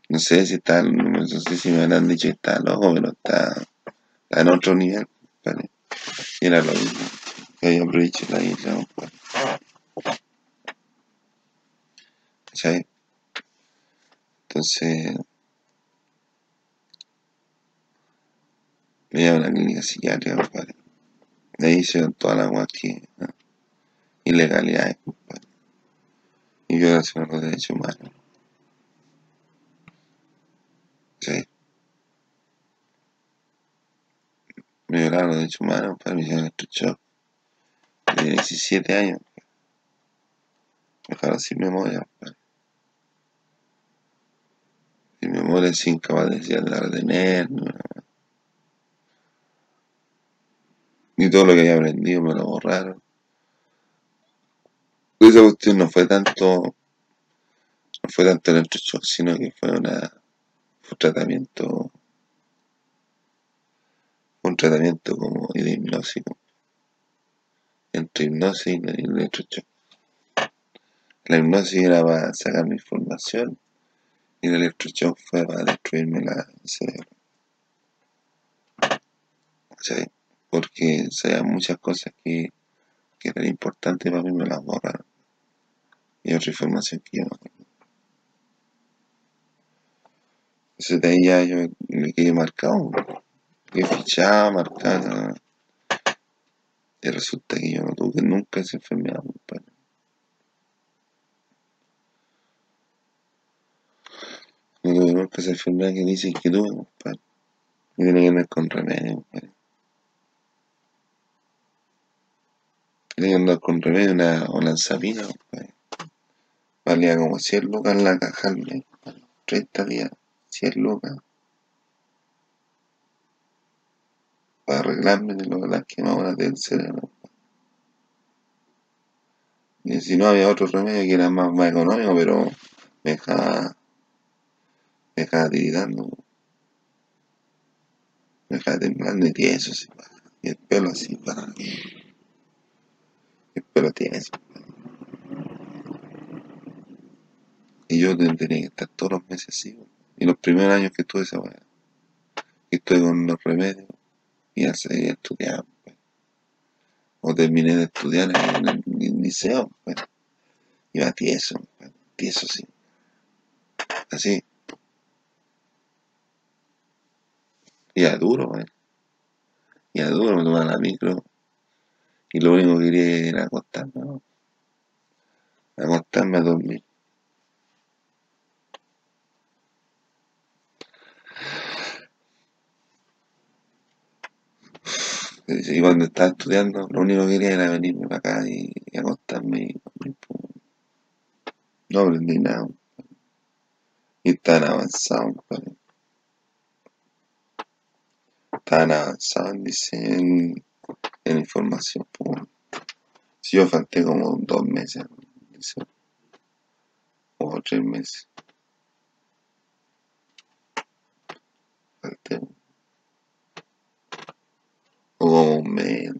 No sé si está, no sé si me habrán dicho que está loco, pero está, está en otro nivel. Y era lo mismo. Que había predicho la compadre. ¿Cachai? Entonces, me iba a una clínica psiquiátrica, compadre. De ahí hicieron todas las guas. ¿no? ilegalidades, compadre. Y violación a los derechos humanos. ¿Sí? Violaron los derechos humanos, compadre. Me hicieron electroshock. De 17 años. Me dejaron sin memoria, compadre. Sin memoria, sin capacidad de retener. ¿no? Y todo lo que había aprendido me lo borraron. Esa cuestión no fue tanto, no fue tanto electroshock, sino que fue una fue un tratamiento un tratamiento como de hipnosis entre hipnosis y electroshock la hipnosis era para sacar mi información y el electroshock fue para destruirme la cerebro. Porque sabían muchas cosas que, que eran importantes para mí me las borraron y otra información que yo no tengo. Entonces de ahí ya yo me quedé marcado. Que fichaba, marcada y resulta que yo no tuve nunca esa enfermedad compadre. No tuve nunca esa enfermedad que dicen que tuve compadre. Y tiene que andar con remedio compadre tiene que andar con remedio una olanzapina compadre valía como 100 lucas la caja al mes, 30 días, 100 lucas. Para arreglarme de lo, las quemaduras del cerebro. Y si no había otro remedio que era más, más económico, pero me dejaba, me dejaba tiritando. Me dejaba temblando y tieso, así, y el pelo así, para. El pelo tieso. Y yo tenía que estar todos los meses así. Y los primeros años que estuve esa weá, que estuve con los remedios, y ya seguía estudiando. O terminé de estudiar en el, liceo, pues. Iba tieso, pues, tieso así. Así. Iba duro, pues. Iba duro, me tomaba la micro. Y lo único que quería era acostarme. Acostarme a dormir. Y cuando estaba estudiando, lo único que quería era venirme para acá y, acostarme y pues. No aprendí nada. Y tan avanzado, compadre. Tan avanzado en diseño, en información, pues. Si yo falté como dos meses, o tres meses. Falté. O un mes.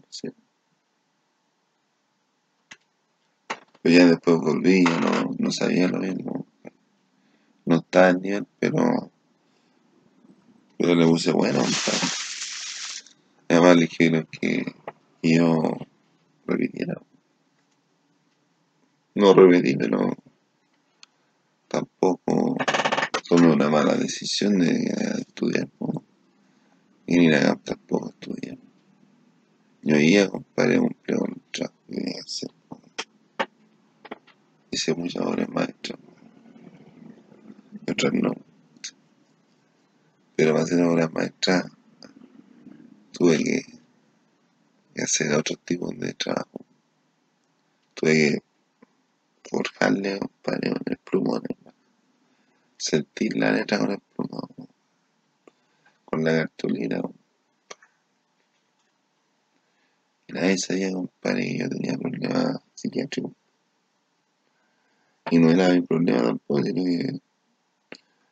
Pero ya después volví, ya no, no sabía lo mismo. No estaba en nivel, pero, pero le puse bueno, compadre. Además le dijeron que yo repitiera. No repetí, pero tampoco tomé una mala decisión de estudiar. ¿no? Y ni la tampoco estudié. Yo iba, compadre, cumplí el trabajo que tenía hacer. ¿no? Hice muchas horas maestras. Otras no. Pero para hacer obras maestras tuve que, hacer otros tipos de trabajo. Tuve que forjarle, compadre, con el plumón. Sentir la letra con el plumón. Con la cartulina. Y nadie sabía, compadre, que yo tenía problemas psiquiátricos. Y no era mi problema tampoco, sino que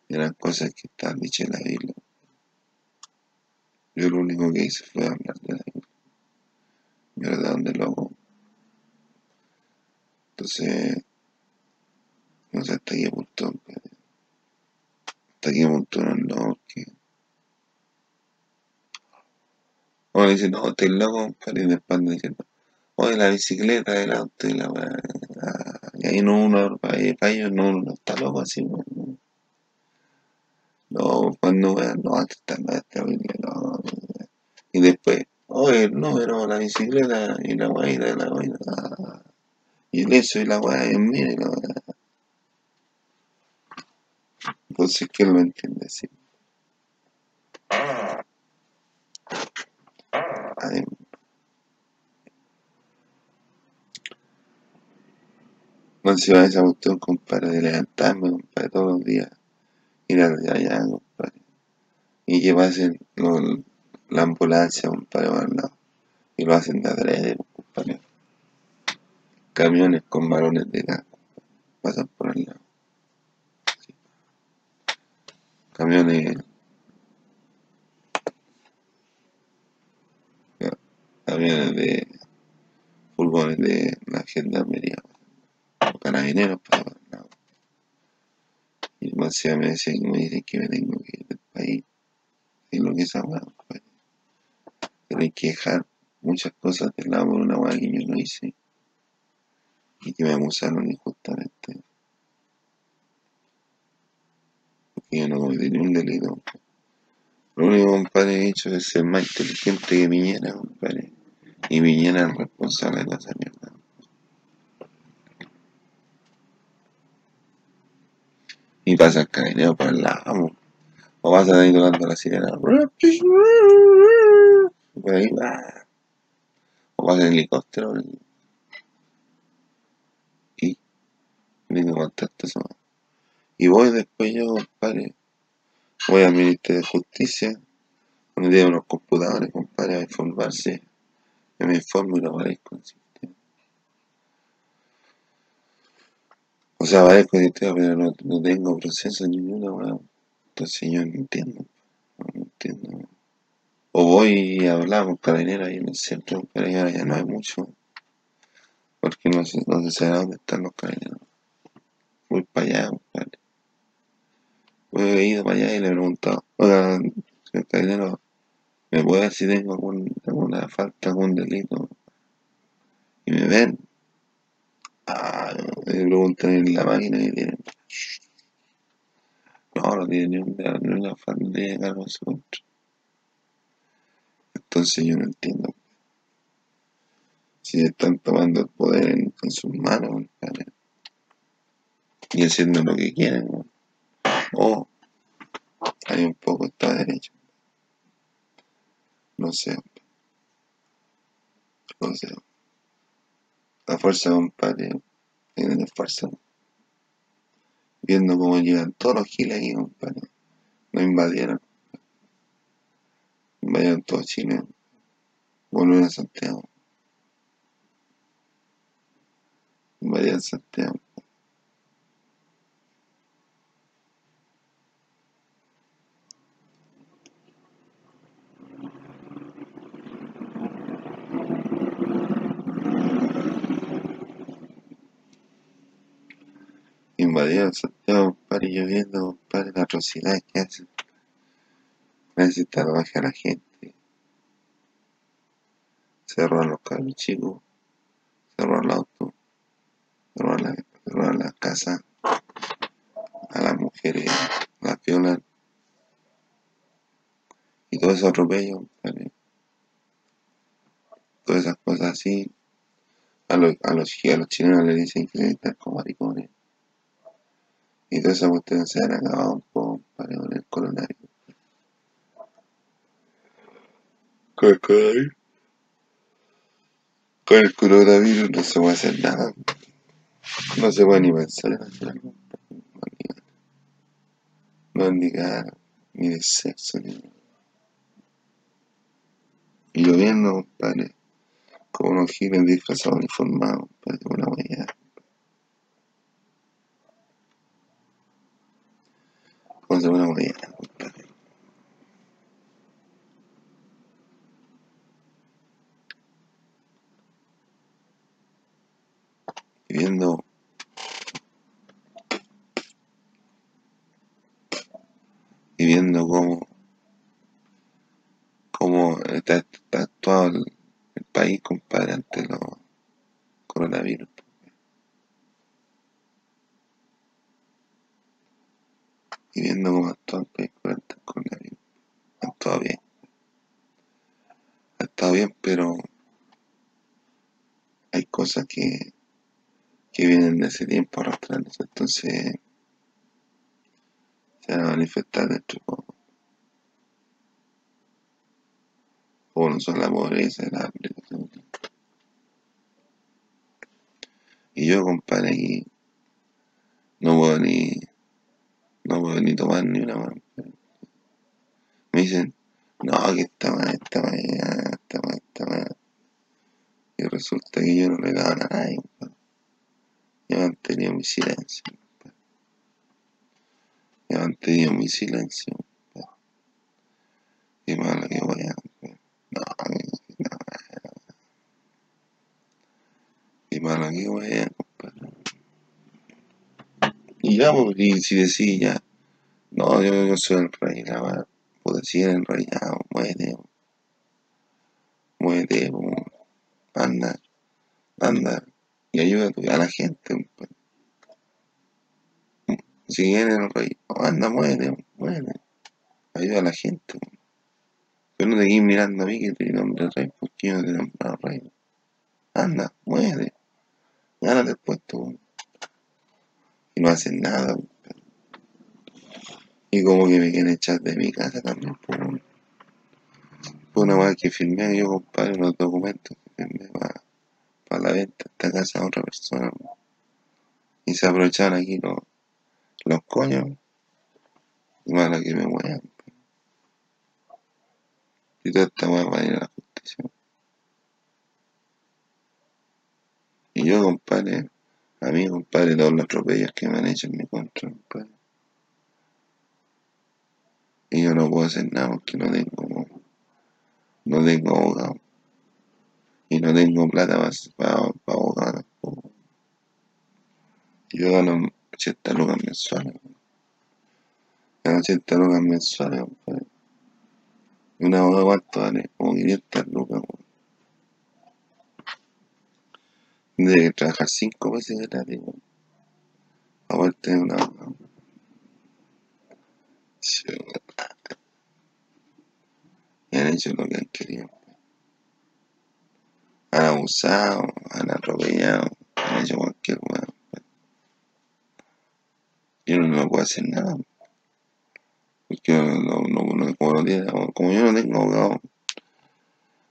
eran cosas que estaban dichas en la Biblia. Yo lo único que hice fue hablar de la Biblia. ¿Verdad? De loco. Entonces, no sé hasta qué punto, hasta qué punto no es loco. Que... O no, estoy loco, dicen, oye, la bicicleta, el auto y y ahí no uno, para ellos no, uno no está loco así, no. No, cuando weá, no, este está no, es terrible, no. Y después, oye, el número, la bicicleta y la weá, y la, ah, y eso y la weá, y mire, la weá. Entonces, ¿quién lo entiende así? No encima de esa cuestión, compadre, de levantarme, compadre, todos los días, ir allá, compadre, y que los- la ambulancia, compadre, al lado, y lo hacen de adrede. Camiones con varones de gas, pasan por al lado. camiones, camiones de furgones de la gendarmería, o carabineros para no. Y más me decían me dicen que me tengo que ir del país. Y lo que es. Tener que dejar muchas cosas del lado por una hueá que yo no hice. Y que me acusaron injustamente. Porque yo no cometí ningún delito. Lo único, compadre, he hecho es ser más inteligente que Piñera, compadre. Y Piñera es responsable de esa mierda. Y pasa el carabinero por el lado. O pasa ahí tocando la sirena. Por ahí va. O pasa el helicóptero. Y tengo contacto eso. Y voy después yo, compadre. Voy al Ministerio de Justicia. Donde tiene unos computadores, compadre, a informarse. Me informo y lo aparezco en sistema. O sea, aparezco en el pero no, no tengo proceso ninguno, weón. Entonces yo no entiendo. No, no entiendo. O voy y hablamos con carabineros ahí en el centro, pero ya no hay mucho. Porque no sé, no sé sabe dónde están los carabineros. Voy para allá, compadre. He ido para allá y le he preguntado, oiga, señor carabinero, ¿me puede decir si tengo algún, alguna falta, algún delito? Y me ven. Ah, preguntan en la máquina y tienen. No, no tiene ni una, ni una falta, tiene cargo en su contra. Entonces yo no entiendo. Si están tomando el poder en, sus manos, y haciendo lo que quieren, o hay un poco esta derecha. No sé, no sé. La fuerza, compadre, tiene fuerza. Viendo cómo llegan todos los giles compadre. No invadieron. Invadieron todo Chile. Volvieron a Santiago. Invadieron Santiago. invadieron Santiago, compadre, y yo viendo, compadre, la atrocidad que hacen. Necesitan bajar a la gente. Roban los se roban el auto, roban la, roban la casa, a las mujeres las violan. Y todo eso atropello. Todas esas cosas así. A los, a los, a los chilenos les dicen que están como maricones. Y todas esas cuestiones se han acabado para con el coronavirus. Coronavirus. Con el coronavirus no se puede hacer nada. No se puede ni pensar en hacer algo. No ni nada, ni de sexo, ni nada. Y yo viendo, compadre, como unos giles disfrazados uniformados, compadre, una huella. Como se una huella, compadre. Viendo y viendo cómo, cómo está, está actuado el, país, compadre, ante los coronavirus. Y viendo cómo actúa el país ante el coronavirus. Ha actuado bien. Ha estado bien, pero hay cosas que, que vienen de ese tiempo arrastrándose. Entonces, se van a manifestar dentro. Como no son la pobreza, eso. Y yo, compadre, aquí no puedo ni, no puedo ni tomar ni una más. Me dicen, no, que esta más, esta más, esta más, esta más. Y resulta que yo no le daban a nadie, mantenido mi silencio. He mantenido mi silencio. Qué malo que voy a... No, no, qué malo que voy a... Y ya, y si decís ya, no, yo, yo soy el rey, la verdad, puedo decir el rey, ya, muévete, muévete, anda, anda, y ayuda a la gente. Pues. Si viene el rey, anda, muévete, muévete, ayuda a la gente. Pero no te quedes mirando a mí que te nombre rey, porque yo no te nombrado rey. Anda, muévete, gánate el puesto. Y no hacen nada. Y como que me quieren echar de mi casa también. Por, una vez que firmé yo, compadre, unos documentos que firmé para, para la venta esta casa a otra persona. Y se aprovecharon aquí los, Y mala que me muevan. Y toda esta weá va a ir a la justicia. Y yo, compadre, a mí, compadre, todos los atropellos que me han hecho en mi contra, compadre. Y yo no puedo hacer nada porque no tengo, no tengo abogado. Y no tengo plata para, para, para abogado Yo gano 80 lucas mensuales. Gano 80 lucas mensuales. Una abogado cuánto vale? Como 500 lucas, compadre. Tendría que trabajar 5 veces gratis, weón. Poder tener una han hecho lo que han querido. Han abusado, han atropellado, han hecho cualquier weón. Yo no, no puedo hacer nada. Porque no, no, no, como, como yo no tengo abogado,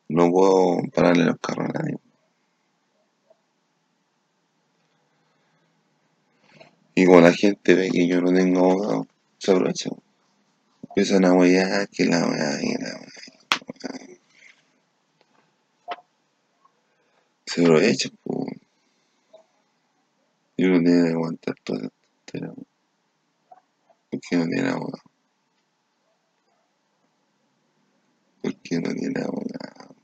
no puedo pararle los carros a nadie. Y como la gente ve que yo no tengo abogado, se aprovecha. Empiezan a huear que la weá y la. Se aprovecha, pues. Y uno tiene que aguantar todo esto. Porque no tiene abogado. Porque no tiene abogado.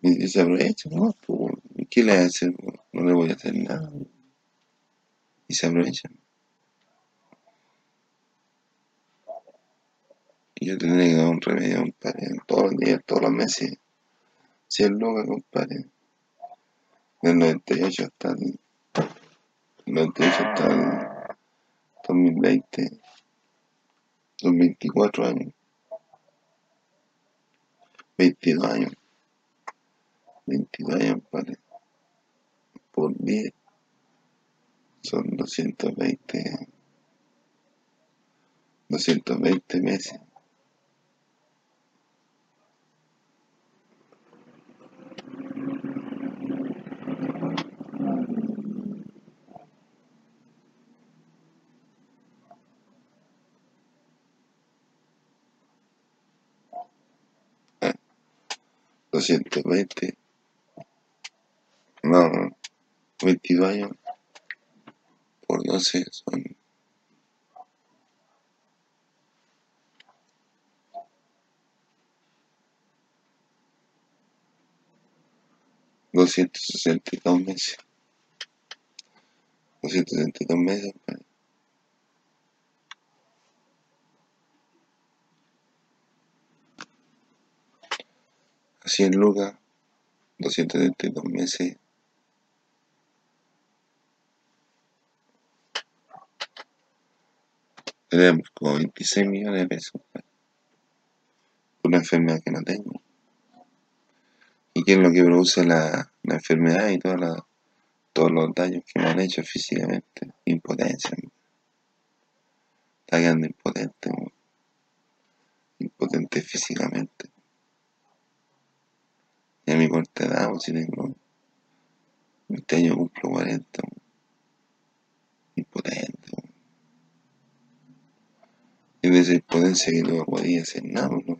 Y se aprovecha, ¿no? ¿Qué le hace? No le voy a hacer nada. Y se aprovechan. Y yo tendría que dar un remedio, compadre, todos los días, todos los meses. 100 lucas, compadre. Del 98 hasta el, 98 hasta el 2020. 2024 años. 22 años. 22 años, compadre. Por 10 son 220. 220 meses. Doscientos veinte no, 22 años. Por 12 son doscientos sesenta y dos meses. Doscientos sesenta y dos meses 100 lucas 272 meses. Tenemos como 26 millones de pesos una enfermedad que no tengo. Y qué es lo que produce la, la enfermedad y toda la, todos los daños que me han hecho físicamente impotencia está quedando impotente impotente físicamente y a mi corta edad, si tengo este año cumplo 40, impotente. Y de esa impotencia que no podía hacer nada, ¿no?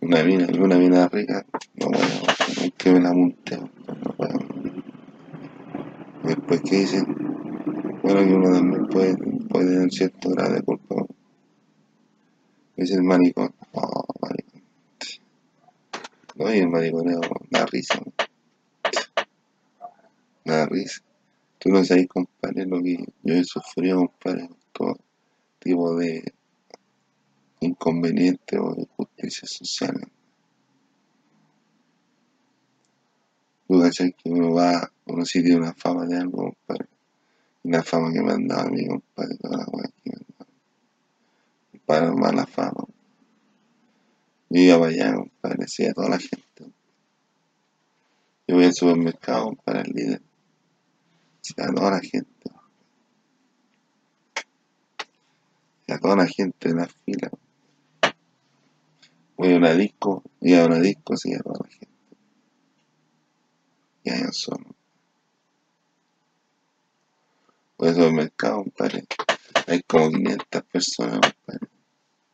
Una mina, una mina rica, no puedo, no que me la monte, no puedo. Después que dicen, bueno, que uno también puede puede tener cierto grado de culpa. Es el maricón. Oh, maricón. No, y el mariconeo da risa. Da risa. Tú no sabes, compadre, lo que yo he sufrido, compadre, todo tipo de inconveniente o injusticia social. Tú cachai que uno va, uno sí tiene una fama de algo, compadre. Y la fama que me han dado a mí, compadre, toda la weá que me han. Para mala fama. Yo iba para allá, compadre, decía a toda la gente. Yo voy al supermercado, para el líder. Decía a toda la gente. A toda la gente en la fila. Voy a una disco, iba a una disco, sí, a toda la gente. Y ahí son. Voy al supermercado, compadre. Hay como 500 personas, compadre,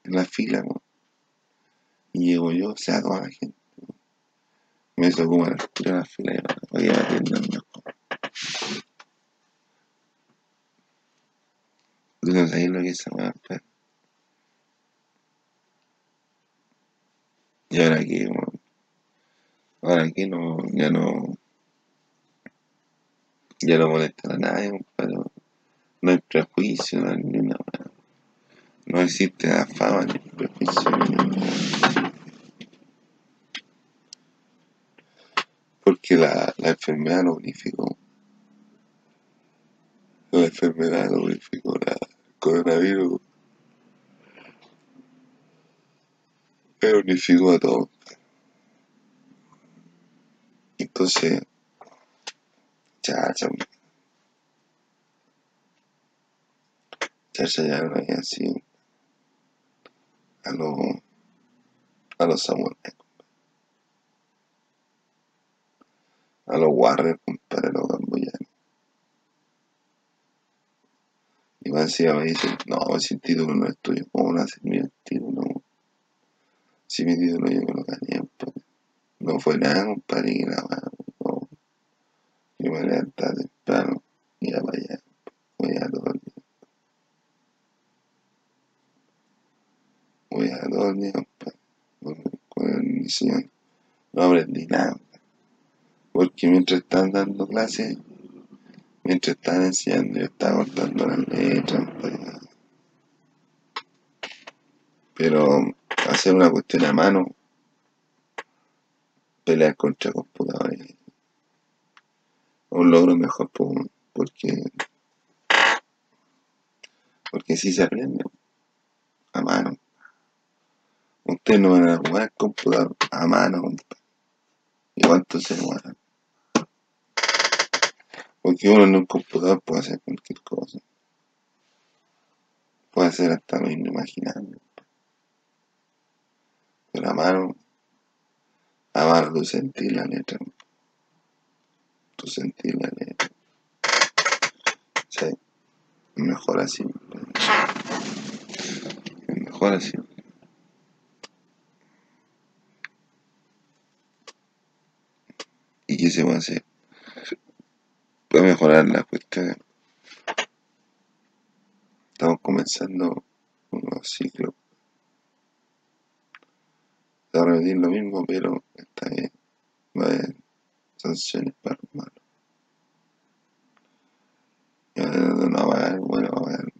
en la fila, compadre. Y llego yo, o sea, toda la gente. Me hizo como a la altura de la fila y a atiendan mejor. Tú no sabes lo que es esa weá. Y ahora aquí, bueno, ahora aquí no, ya no, ya no molesta a nadie, compadre. No hay prejuicio, no hay weá. No existe la fama ni el. Porque la, la enfermedad lo unificó. La enfermedad lo unificó. La, el coronavirus lo unificó a todos. Entonces, chacha, chacha ya no hay así a los a los samuráis, a los warriors, compadre, los gamboyanos. Y más encima me dicen, no, el título no es tuyo, ¿cómo no haces el título? Si mi título yo me lo gané, compadre. No fue nada, compadre, que nada. Yo me levantaba temprano, iba para allá, voy a todo el día. Voy a No aprendí nada, porque mientras estaban dando clases, mientras estaban enseñando, yo estaba cortando las letras, compadre. Pero hacer una cuestión a mano, pelear contra computadores, es un logro mejor, po, porque porque sí se aprende a mano. Ustedes no van a jugar computador a mano, compadre. ¿Y cuánto se demoran? Porque uno en un computador puede hacer cualquier cosa. Puede hacer hasta lo inimaginable. Pero a mano, a mano tú sentís la letra. Tú sentís la letra. Sí, mejor así. Mejor así. que se puede hacer para mejorar las cuestiones. Estamos comenzando un nuevo ciclo. Voy a repetir lo mismo, pero esta vez va a haber sanciones para los malos. Y ahora no va a haber, bueno, va a haber